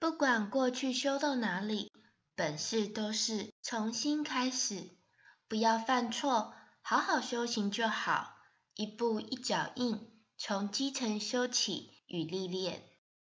不管过去修到哪里本事都是重新开始。不要犯错好好修行就好一步一脚印从基层修起与历练。